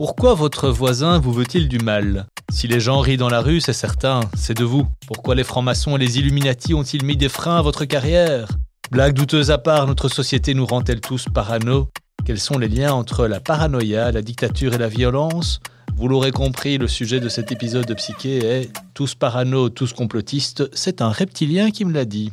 Pourquoi votre voisin vous veut-il du mal? Si les gens rient dans la rue, c'est certain, c'est de vous. Pourquoi les francs-maçons et les Illuminati ont-ils mis des freins à votre carrière? Blague douteuse à part, notre société nous rend-elle tous parano? Quels sont les liens entre la paranoïa, la dictature et la violence? Vous l'aurez compris, le sujet de cet épisode de Psyché est tous parano, tous complotistes. C'est un reptilien qui me l'a dit.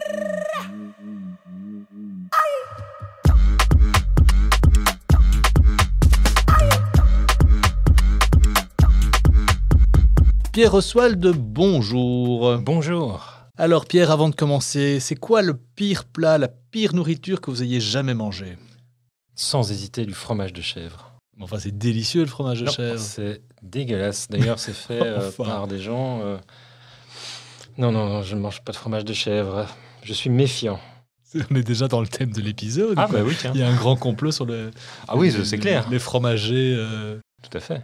Pierre Oswald, bonjour. Bonjour. Alors Pierre, avant de commencer, c'est quoi le pire plat, la pire nourriture que vous ayez jamais mangé? Sans hésiter, du fromage de chèvre. Enfin, c'est délicieux le fromage de Non, chèvre. C'est dégueulasse. D'ailleurs, c'est fait euh, par des gens. euh, Non, non, non, je ne mange pas de fromage de chèvre. Je suis méfiant. On est déjà dans le thème de l'épisode. Ah, bah oui, tiens. Il y a un grand complot sur le. Ah oui, les- c'est clair. Les fromagers. euh. Tout à fait.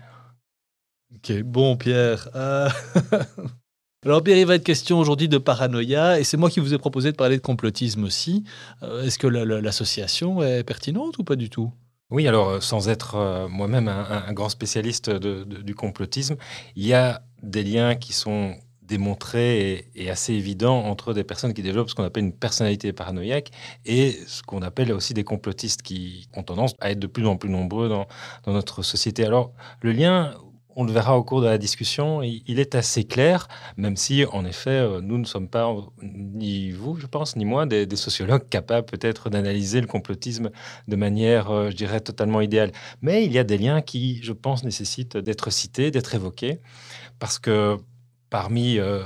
Ok, bon Pierre. euh, Alors Pierre, il va être question aujourd'hui de paranoïa et c'est moi qui vous ai proposé de parler de complotisme aussi. Euh, Est-ce que la- la- l'association est pertinente ou pas du tout? Oui, alors, euh, sans être moi-même un, grand spécialiste du complotisme, il y a des liens qui sont démontrés et, assez évidents entre des personnes qui développent ce qu'on appelle une personnalité paranoïaque et ce qu'on appelle aussi des complotistes qui ont tendance à être de plus en plus nombreux dans notre société. Alors, le lien, on le verra au cours de la discussion, il, est assez clair, même si, en effet, euh, nous ne sommes pas, ni vous, je pense, ni moi, des, sociologues capables peut-être d'analyser le complotisme de manière, euh, je dirais, totalement idéale. Mais il y a des liens qui, je pense, nécessitent d'être cités, d'être évoqués, parce que parmi euh,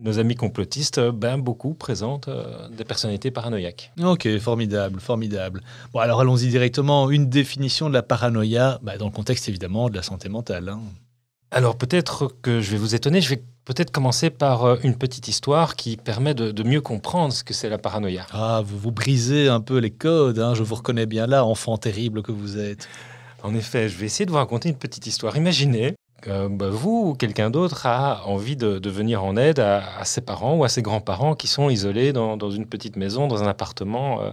nos amis complotistes, ben, beaucoup présentent des personnalités paranoïaques. Ok, formidable, formidable. Bon, alors allons-y directement. Une définition de la paranoïa, bah, dans le contexte évidemment de la santé mentale. hein. Alors peut-être que je vais vous étonner, je vais peut-être commencer par euh, une petite histoire qui permet de, de mieux comprendre ce que c'est la paranoïa. Ah, vous vous brisez un peu les codes, hein, je vous reconnais bien là, enfant terrible que vous êtes. En effet, je vais essayer de vous raconter une petite histoire. Imaginez que bah, vous ou quelqu'un d'autre a envie de, venir en aide à, ses parents ou à ses grands-parents qui sont isolés dans, une petite maison, dans un appartement, euh,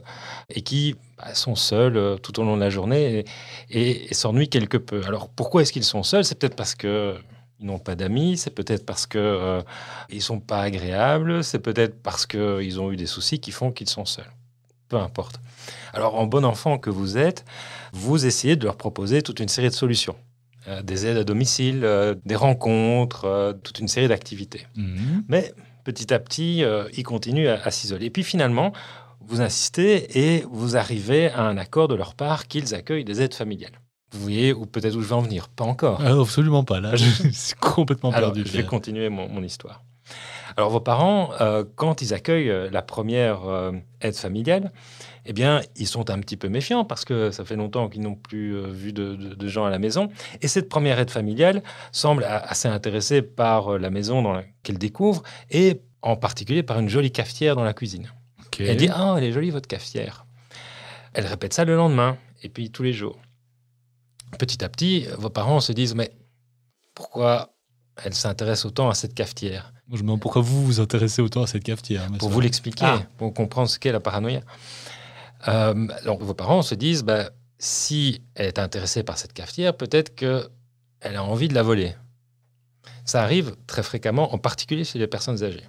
et qui bah, sont seuls euh, tout au long de la journée et, s'ennuient quelque peu. Alors pourquoi est-ce qu'ils sont seuls? C'est peut-être parce que ils n'ont pas d'amis, c'est peut-être parce que euh, sont pas agréables, c'est peut-être parce qu'ils ont eu des soucis qui font qu'ils sont seuls. Peu importe. Alors en bon enfant que vous êtes, vous essayez de leur proposer toute une série de solutions. Euh, des aides à domicile, euh, des rencontres, euh, toute une série d'activités. Mhm. Mais petit à petit, ils continuent à, à s'isoler. Et puis finalement, vous insistez et vous arrivez à un accord de leur part qu'ils accueillent des aides familiales. Vous voyez, ou peut-être où je vais en venir, pas encore. Ah, absolument pas, là, je suis complètement Alors, perdu. je vais continuer mon, mon histoire. Alors, vos parents, euh, quand ils accueillent euh, la première euh, aide familiale, eh bien, ils sont un petit peu méfiants parce que ça fait longtemps qu'ils n'ont plus euh, vu de, de- de gens à la maison. Et cette première aide familiale semble assez intéressée par la maison dans laquelle découvrent et en particulier par une jolie cafetière dans la cuisine. Elle dit Ah, elle est jolie votre cafetière. Elle répète ça le lendemain, et puis tous les jours. Petit à petit, vos parents se disent Mais pourquoi elle s'intéresse autant à cette cafetière? Moi, Je me demande pourquoi vous vous intéressez autant à cette cafetière. mais Pour vous l'expliquer, Ah. pour comprendre ce qu'est la paranoïa. Euh, donc vos parents se disent bah, Si elle est intéressée par cette cafetière, peut-être qu'elle a envie de la voler. Ça arrive très fréquemment, en particulier chez les personnes âgées.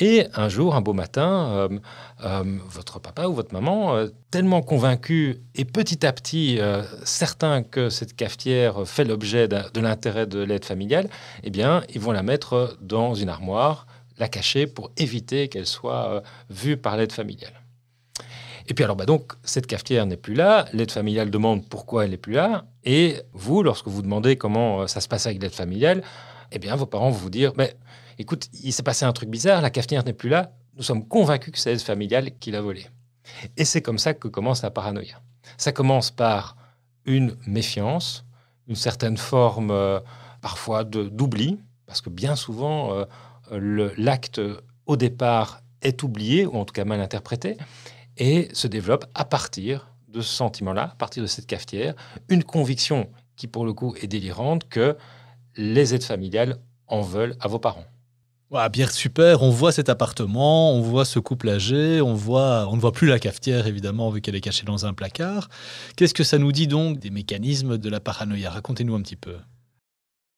Et un jour, un beau matin, euh, euh, votre papa ou votre maman, euh, tellement convaincu et petit à petit certain que cette cafetière fait l'objet de l'intérêt de l'aide familiale, eh bien, ils vont la mettre dans une armoire, la cacher pour éviter qu'elle soit vue par l'aide familiale. Et puis alors, bah donc, cette cafetière n'est plus là, l'aide familiale demande pourquoi elle n'est plus là, et vous, lorsque vous demandez comment ça se passe avec l'aide familiale, eh bien, vos parents vont vous dire, mais écoute, il s'est passé un truc bizarre, la cafetière n'est plus là, nous sommes convaincus que c'est l'aide familiale qui l'a volée. Et c'est comme ça que commence la paranoïa. Ça commence par une méfiance, une certaine forme euh, parfois d'oubli, parce que bien souvent, euh, l'acte au départ, est oublié, ou en tout cas mal interprété, et se développe à partir de ce sentiment-là, à partir de cette cafetière, une conviction qui, pour le coup, est délirante que les aides familiales en veulent à vos parents. Ouais, Pierre, super. On voit cet appartement, on voit ce couple âgé, on, voit, on ne voit plus la cafetière, évidemment, vu qu'elle est cachée dans un placard. Qu'est-ce que ça nous dit donc des mécanismes de la paranoïa? Racontez-nous un petit peu.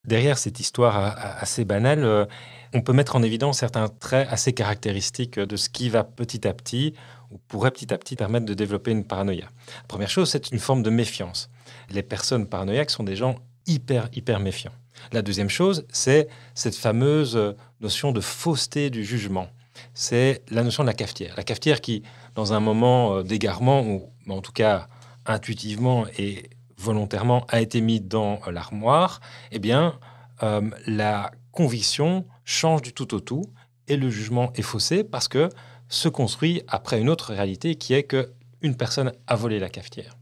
Derrière cette histoire assez banale, euh, on peut mettre en évidence certains traits assez caractéristiques de ce qui va petit à petit, ou pourrait petit à petit permettre de développer une paranoïa. La première chose, c'est une forme de méfiance. Les personnes paranoïaques sont des gens hyper, hyper méfiants. La deuxième chose, c'est cette fameuse notion de fausseté du jugement. C'est la notion de la cafetière. La cafetière qui, dans un moment euh, d'égarement, ou en tout cas intuitivement et volontairement, a été mise dans l'armoire, eh bien, euh, la conviction change du tout au tout et le jugement est faussé parce que se construit après une autre réalité qui est que une personne a volé la cafetière.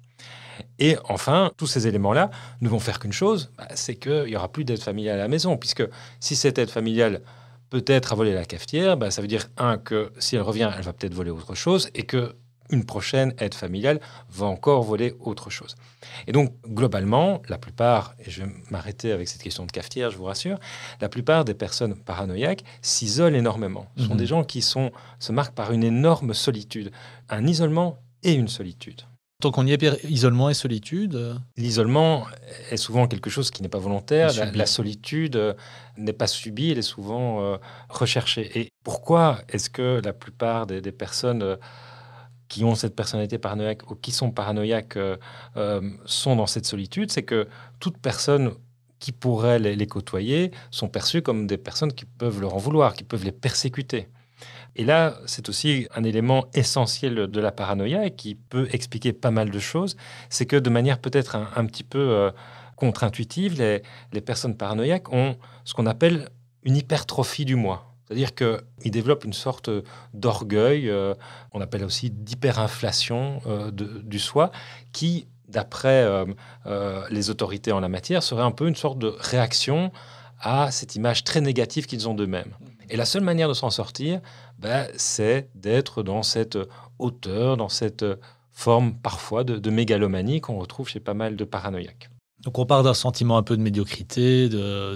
Et enfin, tous ces éléments-là ne vont faire qu'une chose, bah, c'est qu'il n'y aura plus d'aide familiale à la maison, puisque si cette aide familiale peut-être a volé la cafetière, bah, ça veut dire, un, que si elle revient, elle va peut-être voler autre chose, et que une prochaine aide familiale va encore voler autre chose. Et donc, globalement, la plupart, et je vais m'arrêter avec cette question de cafetière, je vous rassure, la plupart des personnes paranoïaques s'isolent énormément. Ce sont mhm. des gens qui sont, se marquent par une énorme solitude, un isolement et une solitude. Tant qu'on y est, isolement et solitude euh, L'isolement est souvent quelque chose qui n'est pas volontaire. La, solitude euh, n'est pas subie, elle est souvent euh, recherchée. Et pourquoi est-ce que la plupart des, personnes qui ont cette personnalité paranoïaque ou qui sont paranoïaques sont dans cette solitude C'est que toute personne qui pourrait les côtoyer sont perçues comme des personnes qui peuvent leur en vouloir, qui peuvent les persécuter. Et là, c'est aussi un élément essentiel de la paranoïa et qui peut expliquer pas mal de choses. C'est que de manière peut-être un, petit peu euh, contre-intuitive, les, personnes paranoïaques ont ce qu'on appelle une hypertrophie du moi. C'est-à-dire qu'ils développent une sorte d'orgueil, euh, on appelle aussi d'hyperinflation euh, du soi, qui, d'après les autorités en la matière, serait un peu une sorte de réaction à cette image très négative qu'ils ont d'eux-mêmes. Et la seule manière de s'en sortir, ben, c'est d'être dans cette hauteur, dans cette forme parfois de, mégalomanie qu'on retrouve chez pas mal de paranoïaques. Donc on part d'un sentiment un peu de médiocrité,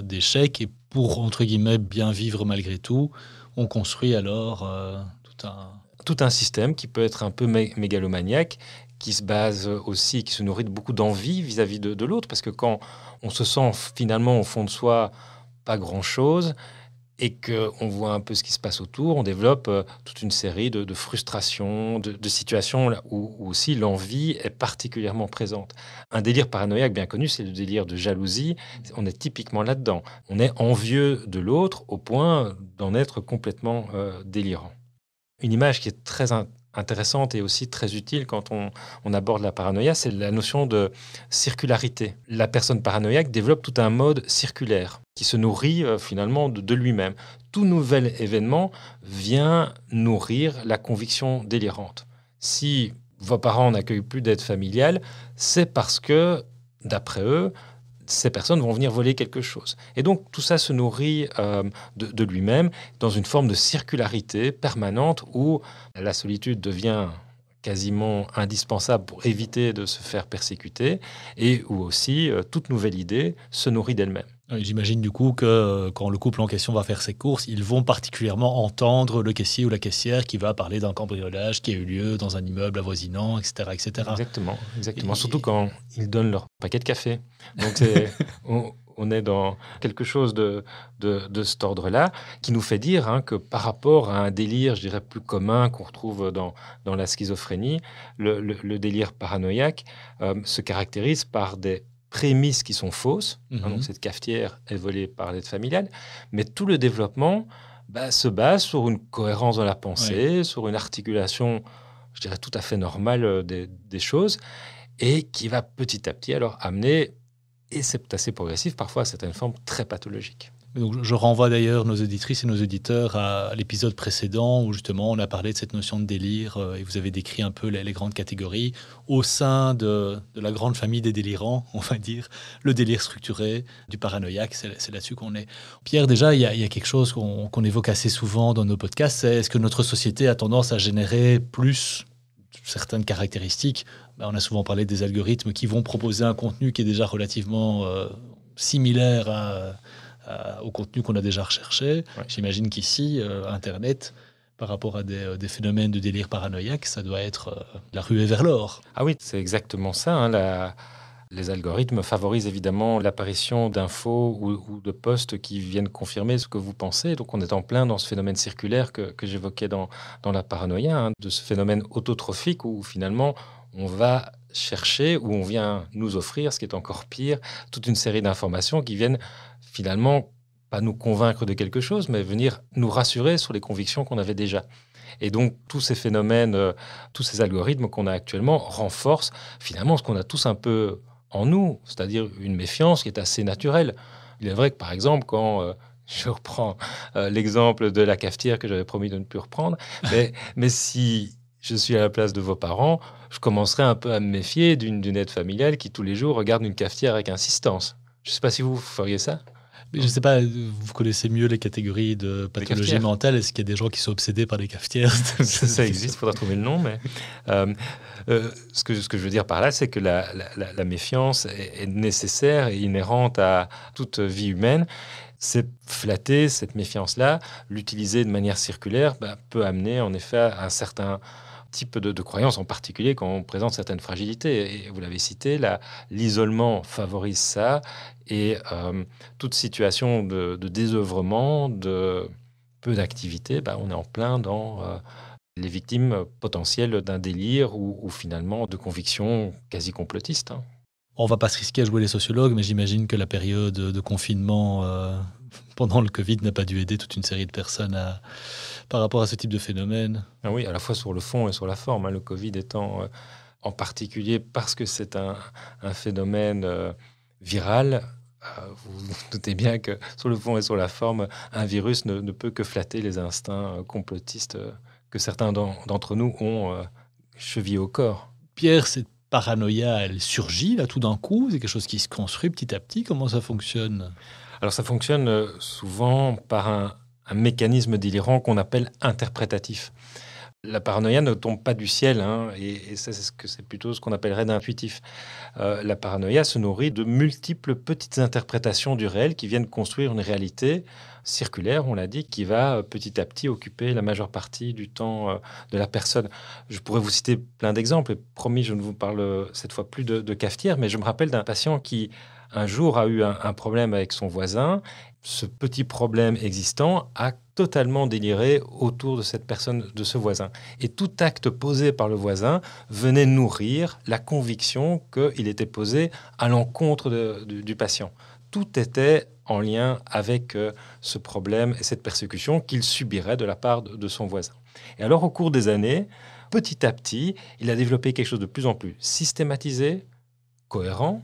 d'échec, et pour, entre guillemets, bien vivre malgré tout, on construit alors euh, tout un... Tout un système qui peut être un peu mégalomaniaque, qui se base aussi, qui se nourrit de beaucoup d'envie vis-à-vis de l'autre, parce que quand on se sent finalement au fond de soi pas grand-chose, et qu'on voit un peu ce qui se passe autour, on développe euh, toute une série de, frustrations, de, situations où, aussi l'envie est particulièrement présente. Un délire paranoïaque bien connu, c'est le délire de jalousie. On est typiquement là-dedans. On est envieux de l'autre au point d'en être complètement euh, délirant. Une image qui est très intéressante et aussi très utile quand on, aborde la paranoïa, c'est la notion de circularité. La personne paranoïaque développe tout un mode circulaire qui se nourrit euh, finalement de, lui-même. Tout nouvel événement vient nourrir la conviction délirante. Si vos parents n'accueillent plus d'aide familiale, c'est parce que, d'après eux, ces personnes vont venir voler quelque chose. Et donc tout ça se nourrit euh, de, lui-même dans une forme de circularité permanente où la solitude devient quasiment indispensable pour éviter de se faire persécuter et où aussi euh, toute nouvelle idée se nourrit d'elle-même. J'imagine du coup que euh, quand le couple en question va faire ses courses, ils vont particulièrement entendre le caissier ou la caissière qui va parler d'un cambriolage qui a eu lieu dans un immeuble avoisinant, etc. etc. Exactement, exactement. Surtout quand ils donnent leur paquet de café. Donc on, est dans quelque chose de, de, cet ordre-là qui nous fait dire hein, que par rapport à un délire, je dirais, plus commun qu'on retrouve dans, dans la schizophrénie, le, délire paranoïaque euh, se caractérise par des prémices qui sont fausses. Hein, donc mhm. cette cafetière est volée par l'aide familiale, mais tout le développement bah, se base sur une cohérence dans la pensée, sur une articulation, je dirais, tout à fait normale euh, des, choses, et qui va petit à petit alors amener, et c'est assez progressif, parfois à certaines formes très pathologiques. Donc, je renvoie d'ailleurs nos auditrices et nos auditeurs à l'épisode précédent où justement on a parlé de cette notion de délire euh, et vous avez décrit un peu les, grandes catégories au sein de, la grande famille des délirants, on va dire, le délire structuré, du paranoïaque, c'est là-dessus qu'on est. Pierre, déjà, il y, a quelque chose qu'on évoque assez souvent dans nos podcasts, c'est est-ce que notre société a tendance à générer plus certaines caractéristiques? Ben, On a souvent parlé des algorithmes qui vont proposer un contenu qui est déjà relativement euh, similaire à euh, au contenu qu'on a déjà recherché. J'imagine qu'ici, euh, Internet, par rapport à des, euh, phénomènes de délire paranoïaque, ça doit être la ruée vers l'or. Ah oui, c'est exactement ça. Hein, les algorithmes favorisent évidemment l'apparition d'infos ou, de posts qui viennent confirmer ce que vous pensez. Donc on est en plein dans ce phénomène circulaire que, j'évoquais dans, dans la paranoïa, hein, de ce phénomène autotrophique où finalement on va chercher, où on vient nous offrir, ce qui est encore pire, toute une série d'informations qui viennent finalement pas nous convaincre de quelque chose, mais venir nous rassurer sur les convictions qu'on avait déjà. Et donc tous ces phénomènes, euh, tous ces algorithmes qu'on a actuellement renforcent finalement ce qu'on a tous un peu en nous, c'est-à-dire une méfiance qui est assez naturelle. Il est vrai que par exemple, quand euh, je reprends euh, l'exemple de la cafetière que j'avais promis de ne plus reprendre, mais, mais si je suis à la place de vos parents, je commencerai un peu à me méfier d'une aide familiale qui tous les jours regarde une cafetière avec insistance. Je ne sais pas si vous feriez ça. Mais je ne sais pas, vous connaissez mieux les catégories de pathologie mentale. Est-ce qu'il y a des gens qui sont obsédés par les cafetières Ça existe, il faudra trouver le nom. Mais euh, euh, ce, que, ce que je veux dire par là, c'est que la, la, méfiance est, nécessaire et inhérente à toute vie humaine. C'est flatter cette méfiance-là, l'utiliser de manière circulaire, bah, peut amener en effet à un certain type de, de croyance, en particulier quand on présente certaines fragilités. Et vous l'avez cité, l'isolement favorise ça, et euh, toute situation de, de, désœuvrement, de peu d'activité, bah, on est en plein dans euh, les victimes potentielles d'un délire ou, finalement de convictions quasi complotistes. Hein. On va pas se risquer à jouer les sociologues, mais j'imagine que la période de confinement euh, pendant le Covid n'a pas dû aider toute une série de personnes à, par rapport à ce type de phénomène. Ah oui, à la fois sur le fond et sur la forme. Hein. le Covid étant euh, en particulier parce que c'est un, phénomène euh, viral. vous vous doutez bien que sur le fond et sur la forme, un virus ne, ne peut que flatter les instincts complotistes que certains d'entre nous ont chevillés au corps. Pierre, c'est paranoïa, elle surgit là tout d'un coup C'est quelque chose qui se construit petit à petit Comment ça fonctionne? Alors ça fonctionne euh, souvent par un, mécanisme délirant qu'on appelle interprétatif. La paranoïa ne tombe pas du ciel, hein, et, ça c'est ce plutôt ce qu'on appellerait d'intuitif. Euh, la paranoïa se nourrit de multiples petites interprétations du réel qui viennent construire une réalité circulaire, on l'a dit, qui va euh, petit à petit occuper la majeure partie du temps euh, de la personne. Je pourrais vous citer plein d'exemples. Promis, je ne vous parle euh, cette fois plus de, cafetière, mais je me rappelle d'un patient qui un jour a eu un, problème avec son voisin. Ce petit problème existant a totalement déliré autour de cette personne, de ce voisin. Et tout acte posé par le voisin venait nourrir la conviction qu'il était posé à l'encontre du patient. Tout était en lien avec euh, ce problème et cette persécution qu'il subirait de la part de, son voisin. Et alors, au cours des années, petit à petit, il a développé quelque chose de plus en plus systématisé, cohérent,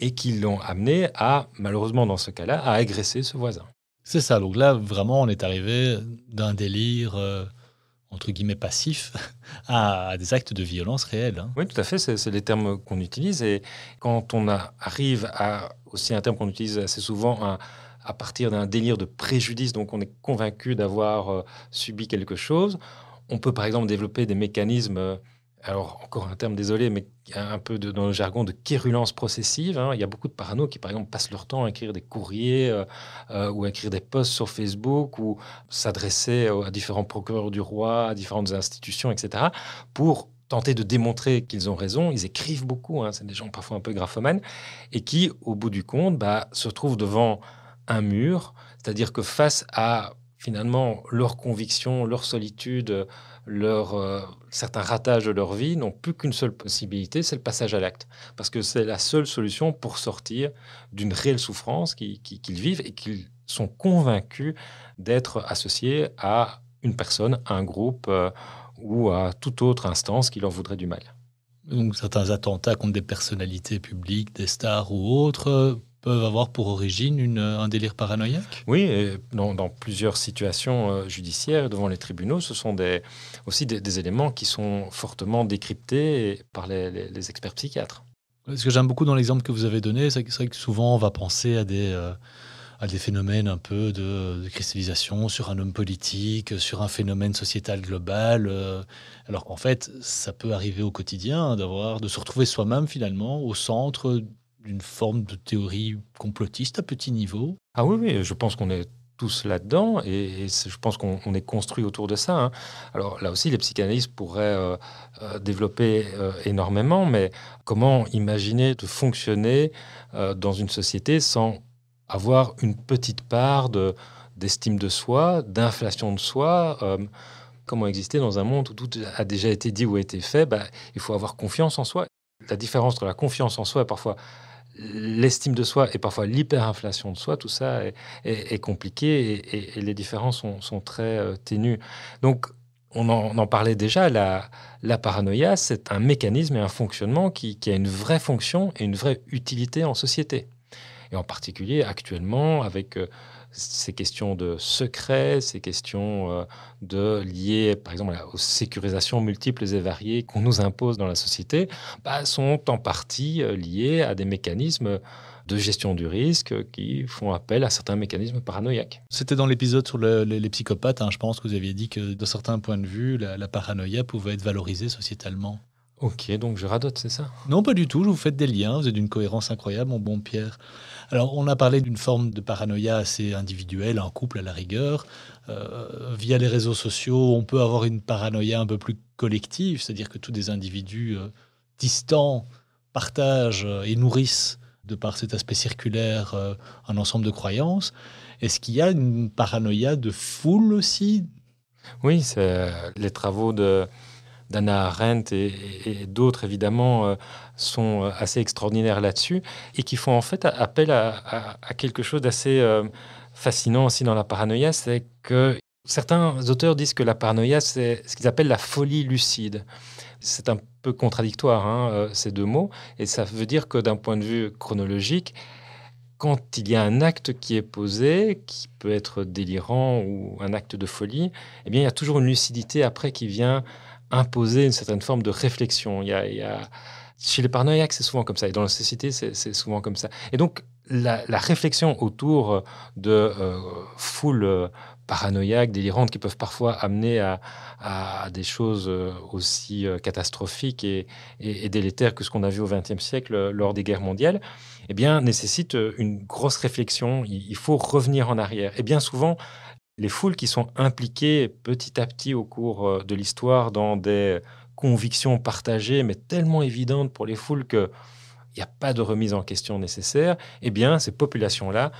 et qui l'ont amené à, malheureusement dans ce cas-là, à agresser ce voisin. C'est ça, donc là, vraiment, on est arrivé d'un délire... Euh, entre guillemets passif à, des actes de violence réels. Hein. Oui, tout à fait, c'est les termes qu'on utilise. Et quand on arrive à, aussi un terme qu'on utilise assez souvent, à, à partir d'un délire de préjudice, donc on est convaincu d'avoir euh, subi quelque chose, on peut par exemple développer des mécanismes euh, alors encore un terme désolé, mais un peu de, dans le jargon de quérulence processive. Hein. Il y a beaucoup de parano qui, par exemple, passent leur temps à écrire des courriers euh, euh, ou à écrire des posts sur Facebook ou s'adresser à différents procureurs du roi, à différentes institutions, etc., pour tenter de démontrer qu'ils ont raison. Ils écrivent beaucoup, hein. c'est des gens parfois un peu graphomanes, et qui, au bout du compte, bah, se retrouvent devant un mur, c'est-à-dire que face à finalement leurs convictions, leur solitude, leur, euh, certains ratages de leur vie n'ont plus qu'une seule possibilité, c'est le passage à l'acte. Parce que c'est la seule solution pour sortir d'une réelle souffrance qu'ils vivent et qu'ils sont convaincus d'être associés à une personne, à un groupe euh, ou à toute autre instance qui leur voudrait du mal. Donc certains attentats contre des personnalités publiques, des stars ou autres, peuvent avoir pour origine une, un délire paranoïaque Oui, dans, dans, plusieurs situations euh, judiciaires devant les tribunaux, ce sont des, aussi des, éléments qui sont fortement décryptés par les, experts psychiatres. Ce que j'aime beaucoup dans l'exemple que vous avez donné, c'est que souvent on va penser à des... Euh, à des phénomènes un peu de, cristallisation sur un homme politique, sur un phénomène sociétal global, euh, alors qu'en fait, ça peut arriver au quotidien d'avoir, de se retrouver soi-même finalement au centre d'une forme de théorie complotiste à petit niveau. Ah oui, oui, je pense qu'on est tous là-dedans et, je pense qu'on est construit autour de ça. Hein. Alors là aussi, les psychanalystes pourraient euh, euh, développer énormément, mais comment imaginer de fonctionner dans une société sans avoir une petite part de, d'estime de soi, d'inflation de soi. Euh, comment exister dans un monde où tout a déjà été dit ou a été fait bah, Il faut avoir confiance en soi. La différence entre la confiance en soi et parfois l'estime de soi et parfois l'hyperinflation de soi, tout ça est, compliqué et, les différences sont, très euh, ténues. Donc, on en, parlait déjà, la, la paranoïa, c'est un mécanisme et un fonctionnement qui, qui a une vraie fonction et une vraie utilité en société et en particulier actuellement avec euh, ces questions de secret, ces questions euh, de liées, par exemple, aux sécurisations multiples et variées qu'on nous impose dans la société, bah, sont en partie euh, liées à des mécanismes de gestion du risque qui font appel à certains mécanismes paranoïaques. C'était dans l'épisode sur les, psychopathes, hein, je pense que vous aviez dit que de certains points de vue, la paranoïa pouvait être valorisée sociétalement. Ok, donc je radote, c'est ça? Non, pas du tout, je vous faites des liens, vous êtes d'une cohérence incroyable, mon bon Pierre. Alors, on a parlé d'une forme de paranoïa assez individuelle, en couple à la rigueur. Euh, via les réseaux sociaux, on peut avoir une paranoïa un peu plus collective, c'est-à-dire que tous des individus euh, distants partagent euh, et nourrissent, de par cet aspect circulaire, un ensemble de croyances. Est-ce qu'il y a une paranoïa de foule aussi? Oui, c'est les travaux de d'Anna Arendt et, d'autres, évidemment, euh, sont euh, assez extraordinaires là-dessus et qui font en fait appel à, quelque chose d'assez euh, fascinant aussi dans la paranoïa, c'est que certains auteurs disent que la paranoïa, c'est ce qu'ils appellent la folie lucide. C'est un peu contradictoire, hein, ces deux mots, et ça veut dire que d'un point de vue chronologique, quand il y a un acte qui est posé, qui peut être délirant ou un acte de folie, eh bien, il y a toujours une lucidité après qui vient imposer une certaine forme de réflexion. Il y a, Chez les paranoïaques, c'est souvent comme ça. Et dans la société, c'est souvent comme ça. Et donc, la, réflexion autour de euh, foules euh, paranoïaques, délirantes, qui peuvent parfois amener à, des choses euh, aussi catastrophiques et, délétères que ce qu'on a vu au XXe siècle lors des guerres mondiales, eh bien, nécessite une grosse réflexion. Il faut revenir en arrière. Et bien souvent, les foules qui sont impliquées petit à petit au cours euh, de l'histoire dans des convictions partagées, mais tellement évidentes pour les foules qu'il n'y a pas de remise en question nécessaire, eh bien, ces populations-là,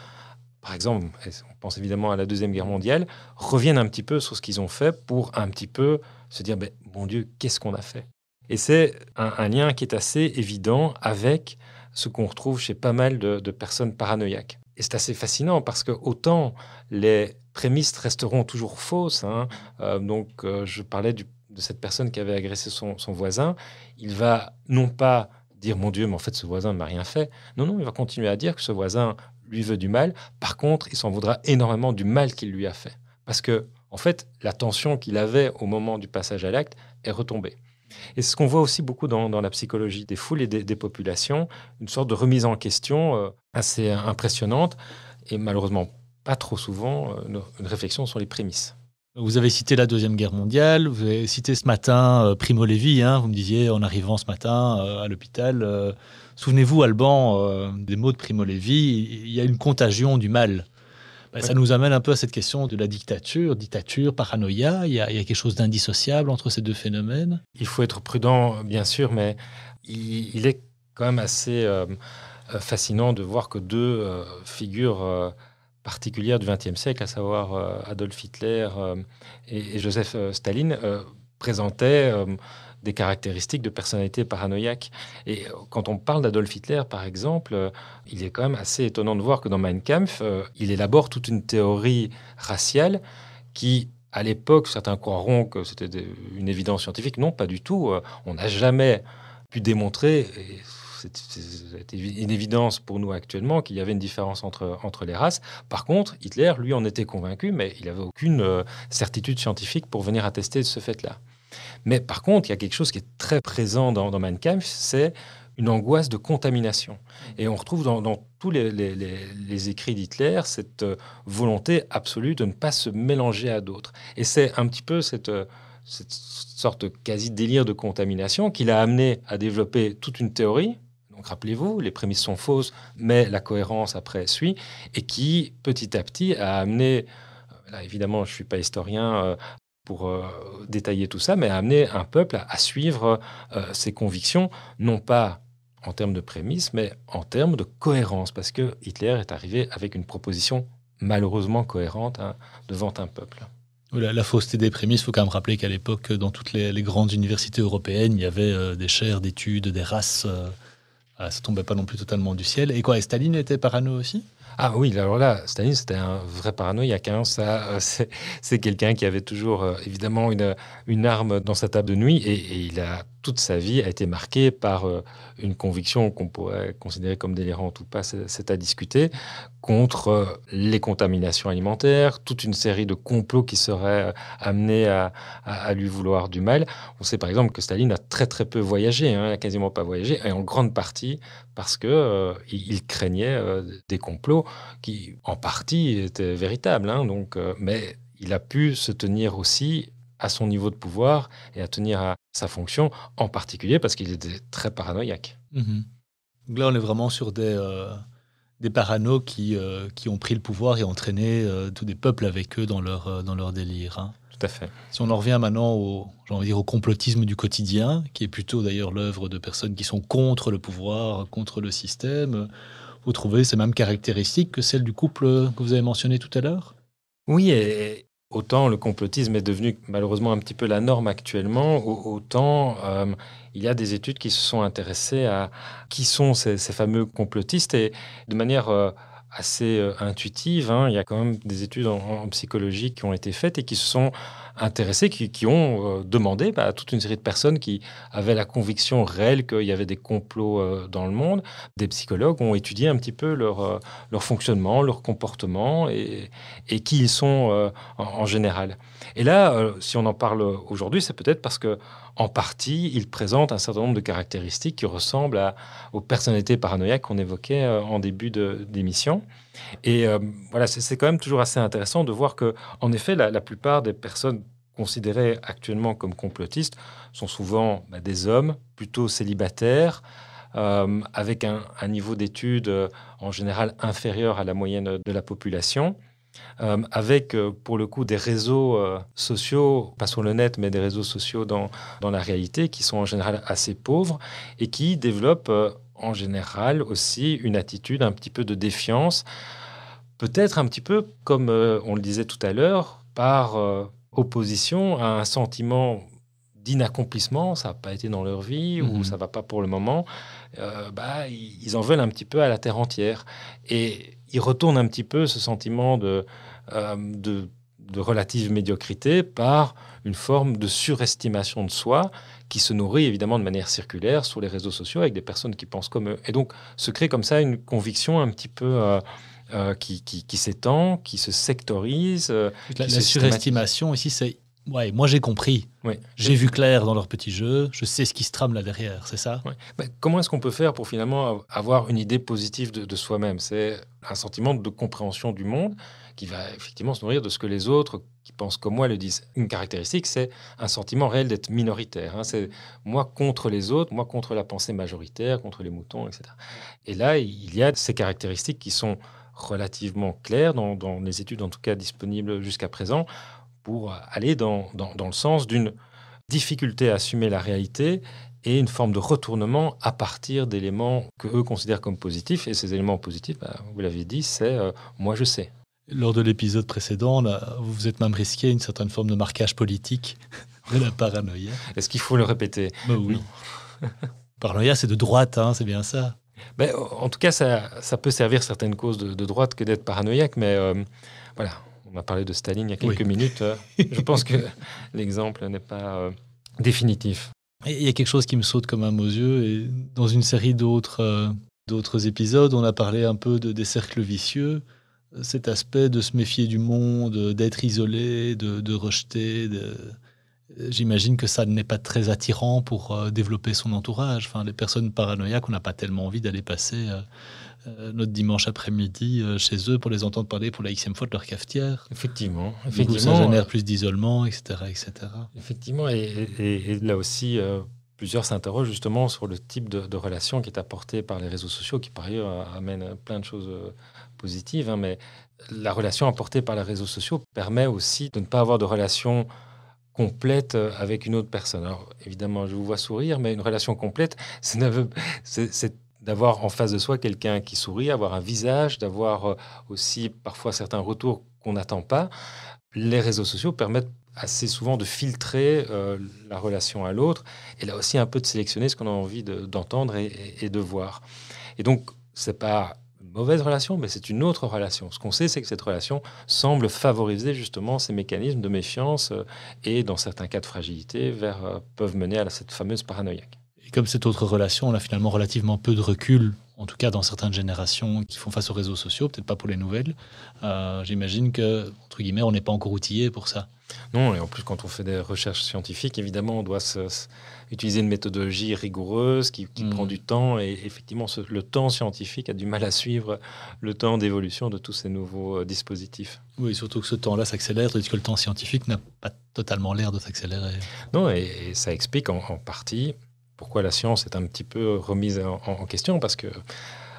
par exemple, on pense évidemment à la Deuxième Guerre mondiale, reviennent un petit peu sur ce qu'ils ont fait pour un petit peu se dire, ben, mon Dieu, qu'est-ce qu'on a fait? Et c'est un, lien qui est assez évident avec ce qu'on retrouve chez pas mal de personnes paranoïaques. Et c'est assez fascinant parce que autant les prémices resteront toujours fausses. Hein. Euh, donc, euh, je parlais de cette personne qui avait agressé son, voisin. Il va non pas dire mon Dieu, mais en fait, ce voisin ne m'a rien fait. Non, non, il va continuer à dire que ce voisin lui veut du mal. Par contre, il s'en voudra énormément du mal qu'il lui a fait. Parce que, en fait, la tension qu'il avait au moment du passage à l'acte est retombée. Et c'est ce qu'on voit aussi beaucoup dans, la psychologie des foules et des, populations, une sorte de remise en question euh, assez impressionnante et malheureusement pas trop souvent euh, une réflexion sur les prémices. Vous avez cité la Deuxième Guerre mondiale, vous avez cité ce matin euh, Primo Levi, hein, vous me disiez en arrivant ce matin euh, à l'hôpital. Souvenez-vous, Alban, des mots de Primo Levi, il y a une contagion du mal. Ben, ça nous amène un peu à cette question de la dictature, dictature, paranoïa. Il y a, quelque chose d'indissociable entre ces deux phénomènes? Il faut être prudent, bien sûr, mais il, est quand même assez fascinant de voir que deux figures particulière du XXe siècle, à savoir euh, Adolf Hitler euh, et, Joseph euh, Staline, présentaient des caractéristiques de personnalité paranoïaque. Et quand on parle d'Adolf Hitler, par exemple, il est quand même assez étonnant de voir que dans Mein Kampf, il élabore toute une théorie raciale qui, à l'époque, certains croiront que c'était une évidence scientifique. Non, pas du tout. On n'a jamais pu démontrer, c'est une évidence pour nous actuellement qu'il y avait une différence entre, entre les races. Par contre, Hitler, lui, en était convaincu, mais il n'avait aucune euh, certitude scientifique pour venir attester de ce fait-là. Mais par contre, il y a quelque chose qui est très présent dans, dans Mein Kampf, c'est une angoisse de contamination. Et on retrouve dans, tous les, écrits d'Hitler cette euh, volonté absolue de ne pas se mélanger à d'autres. Et c'est un petit peu cette, euh, cette sorte de quasi-délire de contamination qui l'a amené à développer toute une théorie. Donc rappelez-vous, les prémices sont fausses, mais la cohérence après suit, et qui petit à petit a amené, euh, là évidemment je ne suis pas historien, pour détailler tout ça, mais a amené un peuple à, suivre ses convictions, non pas en termes de prémices, mais en termes de cohérence, parce que Hitler est arrivé avec une proposition malheureusement cohérente hein, devant un peuple. La, la, fausseté des prémices, il faut quand même rappeler qu'à l'époque, dans toutes les, grandes universités européennes, il y avait euh, des chaires d'études, des races. Euh, ça tombait pas non plus totalement du ciel. Et quoi, et Staline était parano aussi? Ah oui, alors là, Staline, c'était un vrai paranoïaque. Hein. Ça, euh, c'est quelqu'un qui avait toujours, évidemment, une, une arme dans sa table de nuit et il a toute sa vie a été marquée par euh, une conviction qu'on pourrait considérer comme délirante ou pas, c'est à discuter, contre euh, les contaminations alimentaires, toute une série de complots qui seraient euh, amenés à, lui vouloir du mal. On sait par exemple que Staline a très très peu voyagé, hein, il n'a quasiment pas voyagé, et en grande partie parce que il, craignait des complots qui en partie étaient véritables. Hein, donc, mais il a pu se tenir aussi à son niveau de pouvoir et à tenir à sa fonction, en particulier parce qu'il était très paranoïaque. Mhm. là, on est vraiment sur des, euh, des paranos qui, euh, qui ont pris le pouvoir et entraîné euh, tous des peuples avec eux dans leur, dans leur délire. Hein. Tout à fait. Si on en revient maintenant au, dire, au complotisme du quotidien, qui est plutôt d'ailleurs l'œuvre de personnes qui sont contre le pouvoir, contre le système, vous trouvez ces mêmes caractéristiques que celles du couple que vous avez mentionné tout à l'heure? Oui, et, Autant le complotisme est devenu malheureusement un petit peu la norme actuellement, autant euh, il y a des études qui se sont intéressées à qui sont ces, fameux complotistes et de manière euh, assez euh, intuitive, hein, il y a quand même des études en, psychologie qui ont été faites et qui se sont intéressés, qui, ont euh, demandé bah, à toute une série de personnes qui avaient la conviction réelle qu'il y avait des complots euh, dans le monde. Des psychologues ont étudié un petit peu leur, euh, leur fonctionnement, leur comportement et qui ils sont en, général. Et là, si on en parle aujourd'hui, c'est peut-être parce que en partie, ils présentent un certain nombre de caractéristiques qui ressemblent à, aux personnalités paranoïaques qu'on évoquait en début d'émission. Et euh, voilà, c'est quand même toujours assez intéressant de voir que, en effet, la, plupart des personnes considérées actuellement comme complotistes sont souvent bah, des hommes plutôt célibataires, euh, avec un, niveau d'études euh, en général inférieur à la moyenne de la population. Avec pour le coup des réseaux sociaux, pas sur le net, mais des réseaux sociaux dans, dans la réalité, qui sont en général assez pauvres et qui développent en général aussi une attitude un petit peu de défiance, peut-être un petit peu comme euh, on le disait tout à l'heure, par euh, opposition à un sentiment d'inaccomplissement, ça n'a pas été dans leur vie ou mhm. ça va pas pour le moment, euh, bah, ils en veulent un petit peu à la terre entière. Et ils retournent un petit peu ce sentiment de, de, de relative médiocrité par une forme de surestimation de soi qui se nourrit évidemment de manière circulaire sur les réseaux sociaux avec des personnes qui pensent comme eux. Et donc se crée comme ça une conviction un petit peu euh, euh, qui, qui, s'étend, qui se sectorise. Euh, la, surestimation ici, c'est Ouais, moi j'ai compris. J'ai vu clair dans leur petit jeu, je sais ce qui se trame là derrière, c'est ça? Comment est-ce qu'on peut faire pour finalement avoir une idée positive de, de soi-même? C'est un sentiment de compréhension du monde qui va effectivement se nourrir de ce que les autres qui pensent comme moi le disent. Une caractéristique, c'est un sentiment réel d'être minoritaire. Hein. C'est moi contre les autres, moi contre la pensée majoritaire, contre les moutons, etc. Et là, il y a ces caractéristiques qui sont relativement claires dans, dans les études, en tout cas disponibles jusqu'à présent, pour aller dans, dans, dans le sens d'une difficulté à assumer la réalité et une forme de retournement à partir d'éléments que eux considèrent comme positifs. Et ces éléments positifs, bah, vous l'avez dit, c'est euh, moi je sais. Lors de l'épisode précédent, vous vous êtes même risqué une certaine forme de marquage politique de la paranoïa. Est-ce qu'il faut le répéter? Bah Oui. paranoïa, c'est de droite, hein, c'est bien ça. Ben, en tout cas, ça, ça, peut servir certaines causes de, droite que d'être paranoïaque, mais euh, voilà, on a parlé de Staline il y a quelques minutes. Euh, je pense que l'exemple n'est pas euh, définitif. il y a quelque chose qui me saute comme un aux yeux. Et dans une série d'autres euh, épisodes, on a parlé un peu de, des cercles vicieux. Cet aspect de se méfier du monde, d'être isolé, de, de rejeter. J'imagine que ça n'est pas très attirant pour euh, développer son entourage. Enfin, les personnes paranoïaques, on n'a pas tellement envie d'aller passer euh, notre dimanche après-midi chez eux pour les entendre parler pour la xème fois de leur cafetière. Effectivement. effectivement ça génère plus d'isolement, etc., etc. Effectivement. Et, et là aussi, plusieurs s'interrogent justement sur le type de, relation qui est apporté par les réseaux sociaux, qui par ailleurs amène plein de choses euh, positives. Hein, mais la relation apportée par les réseaux sociaux permet aussi de ne pas avoir de relation complète euh, avec une autre personne. Alors évidemment, je vous vois sourire, mais une relation complète, c'est d'avoir en face de soi quelqu'un qui sourit, avoir un visage, d'avoir euh, aussi parfois certains retours qu'on n'attend pas. Les réseaux sociaux permettent assez souvent de filtrer euh, la relation à l'autre et là aussi un peu de sélectionner ce qu'on a envie d'entendre et, de voir. Et donc, c'est pas une mauvaise relation, mais c'est une autre relation. Ce qu'on sait, c'est que cette relation semble favoriser justement ces mécanismes de méfiance euh, et, dans certains cas de fragilité, peuvent mener à cette fameuse paranoïaque. Et comme cette autre relation, on a finalement relativement peu de recul en tout cas dans certaines générations qui font face aux réseaux sociaux, peut-être pas pour les nouvelles. J'imagine que, entre guillemets, on n'est pas encore outillé pour ça. Non, et en plus, quand on fait des recherches scientifiques, évidemment, on doit utiliser une méthodologie rigoureuse qui, mm. prend du temps. Et effectivement, le temps scientifique a du mal à suivre le temps d'évolution de tous ces nouveaux euh, dispositifs. Oui, surtout que ce temps-là s'accélère, tandis que le temps scientifique n'a pas totalement l'air de s'accélérer. Non, et, ça explique en, partie pourquoi la science est un petit peu remise en question, parce que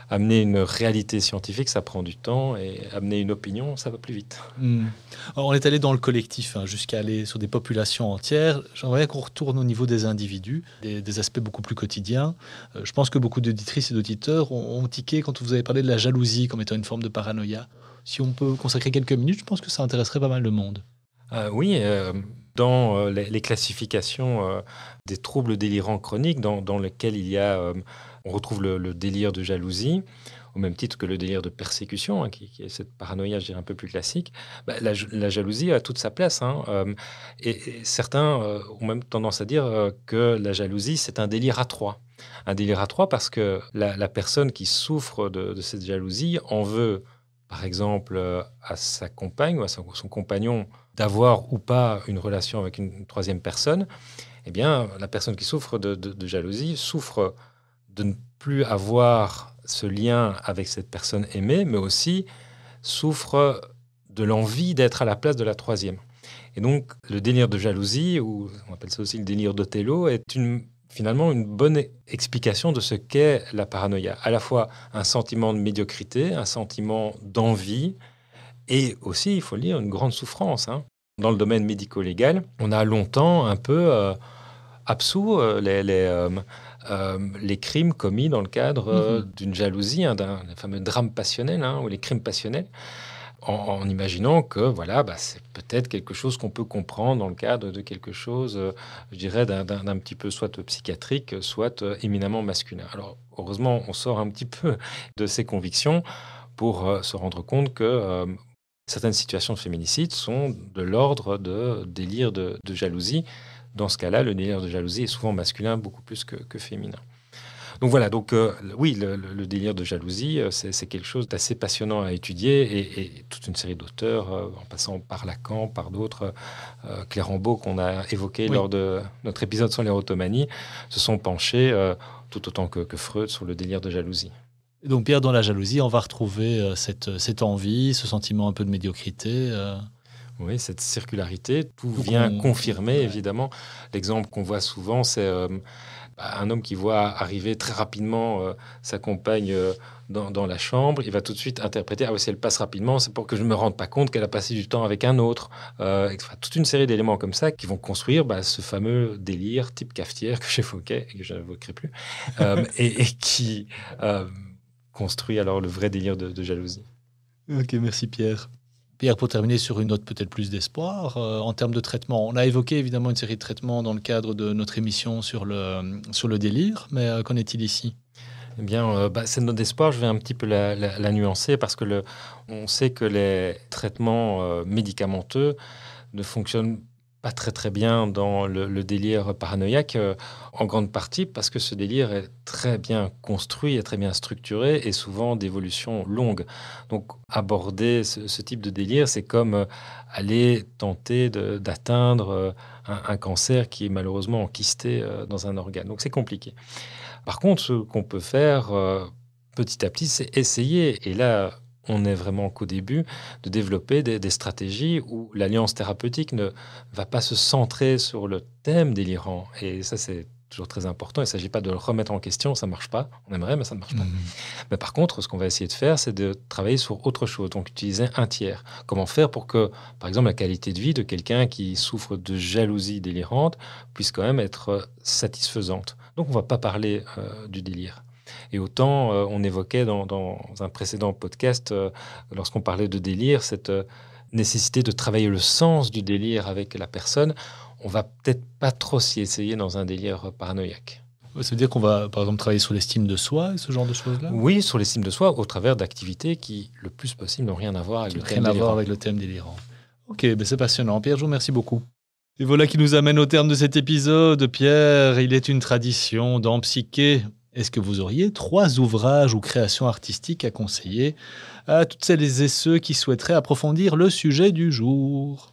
amener une réalité scientifique, ça prend du temps, et amener une opinion, ça va plus vite. Hmm. on est allé dans le collectif, hein, jusqu'à aller sur des populations entières. J'aimerais qu'on retourne au niveau des individus, des, aspects beaucoup plus quotidiens. Euh, je pense que beaucoup d'auditrices et d'auditeurs ont, tiqué quand vous avez parlé de la jalousie comme étant une forme de paranoïa. Si on peut consacrer quelques minutes, je pense que ça intéresserait pas mal de monde. Euh, oui, euh, dans les, classifications des troubles délirants chroniques, dans, lesquels il y a on retrouve le, délire de jalousie, au même titre que le délire de persécution, hein, qui, est cette paranoïa, je dirais, un peu plus classique. Bah, la, jalousie a toute sa place. Hein, euh, et, certains euh, ont même tendance à dire euh, que la jalousie, c'est un délire à trois. Un délire à trois parce que la, personne qui souffre de, cette jalousie en veut, par exemple, à sa compagne ou à son, compagnon d'avoir ou pas une relation avec une, troisième personne. Eh bien, la personne qui souffre de jalousie souffre de ne plus avoir ce lien avec cette personne aimée, mais aussi souffre de l'envie d'être à la place de la troisième. Et donc, le délire de jalousie, ou on appelle ça aussi le délire d'Othello, est une, finalement une bonne explication de ce qu'est la paranoïa. À la fois un sentiment de médiocrité, un sentiment d'envie, et aussi, il faut le dire, une grande souffrance. Hein. Dans le domaine médico-légal, on a longtemps un peu euh, absous euh, les, les, euh, euh, les crimes commis dans le cadre mhm. d'une jalousie, hein, d'un fameux drame passionnel, hein, ou les crimes passionnels, en, imaginant que voilà, bah, c'est peut-être quelque chose qu'on peut comprendre dans le cadre de quelque chose, euh, je dirais, d'un petit peu soit psychiatrique, soit éminemment masculin. Alors, heureusement, on sort un petit peu de ces convictions pour se rendre compte que certaines situations de féminicide sont de l'ordre de délire de jalousie dans ce cas-là, le délire de jalousie est souvent masculin beaucoup plus que, féminin. Donc voilà, donc euh, oui, le, délire de jalousie, euh, c'est quelque chose d'assez passionnant à étudier et, toute une série d'auteurs, euh, en passant par Lacan, par d'autres, Claire Rambaud qu'on a évoqué lors de notre épisode sur l'érotomanie, se sont penchés tout autant que, que, Freud sur le délire de jalousie. donc Pierre, dans la jalousie, on va retrouver cette, cette envie, ce sentiment un peu de médiocrité. Oui, cette circularité, tout vient confirmer, évidemment. L'exemple qu'on voit souvent, c'est euh, bah, un homme qui voit arriver très rapidement euh, sa compagne euh, dans, la chambre. Il va tout de suite interpréter Ah oui, si elle passe rapidement, c'est pour que je ne me rende pas compte qu'elle a passé du temps avec un autre. toute une série d'éléments comme ça qui vont construire bah, ce fameux délire type cafetière que j'évoquais et que je n'évoquerai plus, et, qui construit alors le vrai délire de jalousie. Ok, merci Pierre. Pierre, pour terminer sur une note peut-être plus d'espoir, euh, en termes de traitement, on a évoqué évidemment une série de traitements dans le cadre de notre émission sur le, sur le délire, mais euh, qu'en est-il ici? Eh bien, euh, bah, cette note d'espoir, je vais un petit peu la, nuancer parce que on sait que les traitements médicamenteux ne fonctionnent pas très très bien dans le, délire paranoïaque, euh, en grande partie parce que ce délire est très bien construit, est très bien structuré et souvent d'évolution longue. Donc aborder ce, type de délire, c'est comme euh, aller tenter d'atteindre euh, un, cancer qui est malheureusement enquisté dans un organe. Donc c'est compliqué. Par contre, ce qu'on peut faire petit à petit, c'est essayer. Et là, on est vraiment qu'au début, de développer des, stratégies où l'alliance thérapeutique ne va pas se centrer sur le thème délirant. Et ça, c'est toujours très important. Il ne s'agit pas de le remettre en question, ça ne marche pas. On aimerait, mais ça ne marche pas. Mmh. Mais par contre, ce qu'on va essayer de faire, c'est de travailler sur autre chose, donc utiliser un tiers. Comment faire pour que, par exemple, la qualité de vie de quelqu'un qui souffre de jalousie délirante puisse quand même être satisfaisante? Donc, on ne va pas parler euh, du délire. Et autant, euh, on évoquait dans, un précédent podcast, euh, lorsqu'on parlait de délire, cette euh, nécessité de travailler le sens du délire avec la personne, on va peut-être pas trop s'y essayer dans un délire paranoïaque. Ça veut dire qu'on va, par exemple, travailler sur l'estime de soi et ce genre de choses-là? Oui, sur l'estime de soi au travers d'activités qui, le plus possible, n'ont rien à voir avec, le, thème à voir avec le thème délirant. Ok, ben c'est passionnant. Pierre, je vous remercie beaucoup. Et voilà qui nous amène au terme de cet épisode. Pierre, il est une tradition dans Psyché est-ce que vous auriez trois ouvrages ou créations artistiques à conseiller à toutes celles et ceux qui souhaiteraient approfondir le sujet du jour?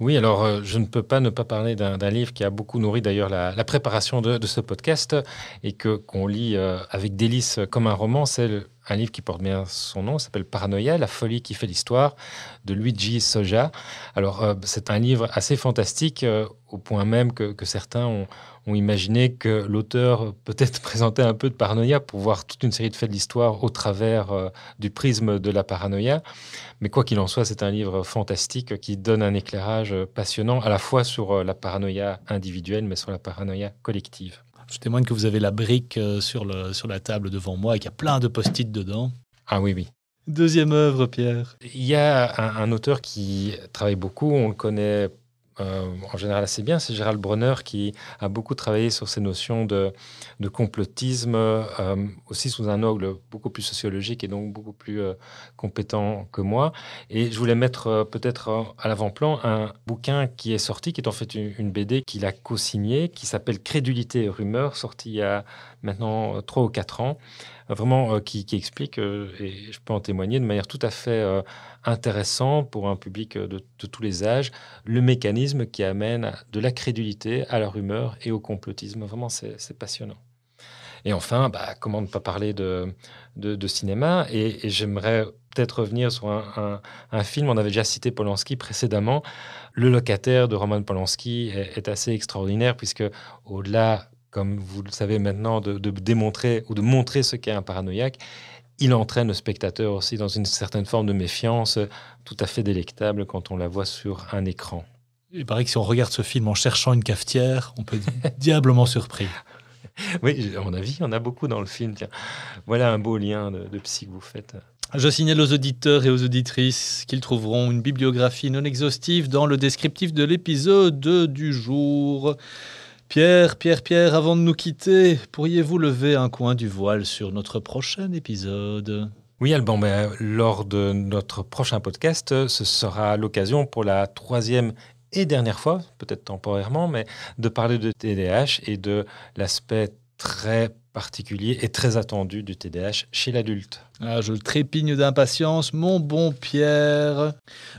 Oui, alors euh, je ne peux pas ne pas parler d'un livre qui a beaucoup nourri d'ailleurs la, préparation de, ce podcast et que qu'on lit euh, avec délice comme un roman. C'est un livre qui porte bien son nom, s'appelle Paranoia, la folie qui fait l'histoire de Luigi Soja. Alors euh, c'est un livre assez fantastique au point même que, certains ont, imaginé que l'auteur peut-être présentait un peu de paranoïa pour voir toute une série de faits de l'histoire au travers euh, du prisme de la paranoïa. Mais quoi qu'il en soit, c'est un livre fantastique qui donne un éclairage passionnant à la fois sur euh, la paranoïa individuelle, mais sur la paranoïa collective. Je témoigne que vous avez la brique euh, sur, le, sur la table devant moi et qu'il y a plein de post-it dedans. Ah oui, oui. Deuxième œuvre, Pierre. Il y a un, un, auteur qui travaille beaucoup, on le connaît euh, en général assez bien, c'est Gérald Bronner qui a beaucoup travaillé sur ces notions de, complotisme, euh, aussi sous un angle beaucoup plus sociologique et donc beaucoup plus euh, compétent que moi. Et je voulais mettre peut-être à l'avant-plan un bouquin qui est sorti, qui est en fait une, BD qu'il a co-signé, qui s'appelle Crédulité et rumeur, sorti il y a maintenant trois ou quatre ans vraiment qui, explique, et je peux en témoigner de manière tout à fait intéressant pour un public de, tous les âges, le mécanisme qui amène de la crédulité à la rumeur et au complotisme. Vraiment, c'est passionnant. Et enfin, bah, comment ne pas parler de, de, cinéma? Et, j'aimerais peut-être revenir sur un, film, on avait déjà cité Polanski précédemment. Le locataire de Roman Polanski est, est assez extraordinaire puisque au-delà, comme vous le savez maintenant, de, de démontrer ou de montrer ce qu'est un paranoïaque, il entraîne le spectateur aussi dans une certaine forme de méfiance tout à fait délectable quand on la voit sur un écran. Il paraît que si on regarde ce film en cherchant une cafetière, on peut être diablement surpris. Oui, à mon avis, il y en a beaucoup dans le film. Tiens. Voilà un beau lien de, de psy que vous faites. Je signale aux auditeurs et aux auditrices qu'ils trouveront une bibliographie non exhaustive dans le descriptif de l'épisode du jour. Pierre, Pierre, Pierre, avant de nous quitter, pourriez-vous lever un coin du voile sur notre prochain épisode? Oui, Alban, mais lors de notre prochain podcast, ce sera l'occasion pour la troisième et dernière fois, peut-être temporairement, mais de parler de TDAH et de l'aspect très particulier et très attendu du TDAH chez l'adulte. Ah, je trépigne d'impatience, mon bon Pierre.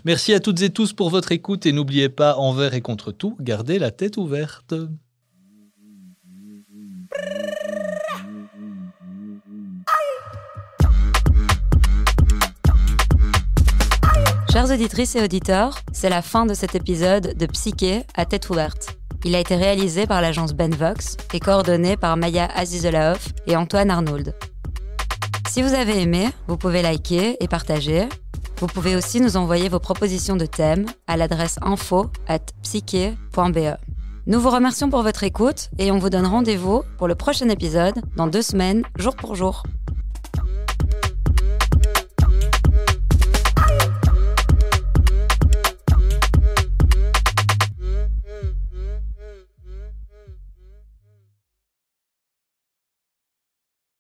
Merci à toutes et tous pour votre écoute et n'oubliez pas, envers et contre tout, gardez la tête ouverte. Chers auditrices et auditeurs, c'est la fin de cet épisode de Psyché à tête ouverte. Il a été réalisé par l'agence Benvox et coordonné par Maya Azizelaoff et Antoine Arnould. Si vous avez aimé, vous pouvez liker et partager. Vous pouvez aussi nous envoyer vos propositions de thèmes à l'adresse info at psyché.be. Nous vous remercions pour votre écoute et on vous donne rendez-vous pour le prochain épisode dans deux semaines, jour pour jour.